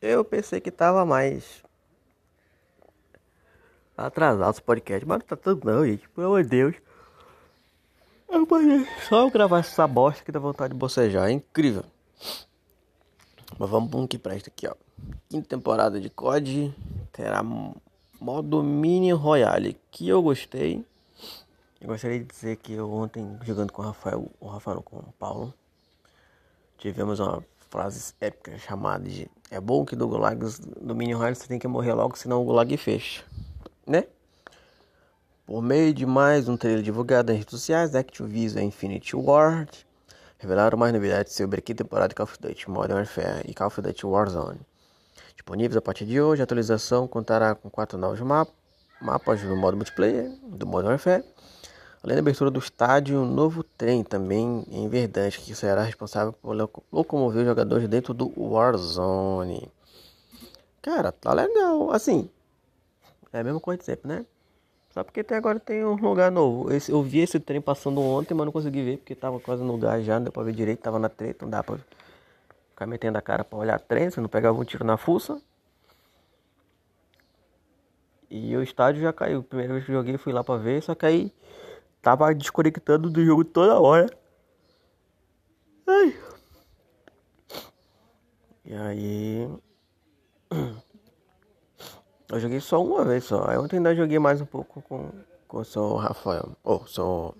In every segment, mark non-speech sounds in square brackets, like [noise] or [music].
Eu pensei que tava mais atrasado esse podcast, mas não tá tudo não, gente. Pelo amor de Deus. Eu só eu gravar essa bosta que dá vontade de bocejar. É incrível. Mas vamos para que presta aqui, ó. Quinta temporada de COD terá modo Mini Royale, que eu gostei. Eu gostaria de dizer que eu ontem, jogando com o Rafael, o Rafael com o Paulo, tivemos uma frase épica chamada de É bom que do Gulag, do Mini Royale, você tem que morrer logo, senão o Gulag fecha, né? Por meio de mais um trailer divulgado nas redes sociais, Activision Infinity Ward revelaram mais novidades sobre a quinta temporada de Call of Duty Modern Warfare e Call of Duty Warzone. Disponíveis a partir de hoje, a atualização contará com quatro novos mapas, mapas no modo multiplayer do Modern Warfare, além da abertura do estádio, um novo trem também em verdade que será responsável por locomover os jogadores dentro do Warzone. Cara, tá legal. Assim, é a mesma coisa de sempre, né? Só porque até agora tem um lugar novo. Esse, eu vi esse trem passando ontem, mas não consegui ver porque tava quase no lugar já, não deu pra ver direito, tava na treta, não dá pra ficar metendo a cara pra olhar trem, você não pegava um tiro na fuça. E o estádio já caiu. Primeira vez que joguei fui lá pra ver, só que aí tava desconectando do jogo toda hora. Ai. E aí. [clears throat] Eu joguei só uma vez só. Aí ontem ainda joguei mais um pouco com, com o seu Rafael. Ou oh, seu,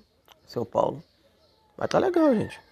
seu Paulo. Mas tá legal, gente.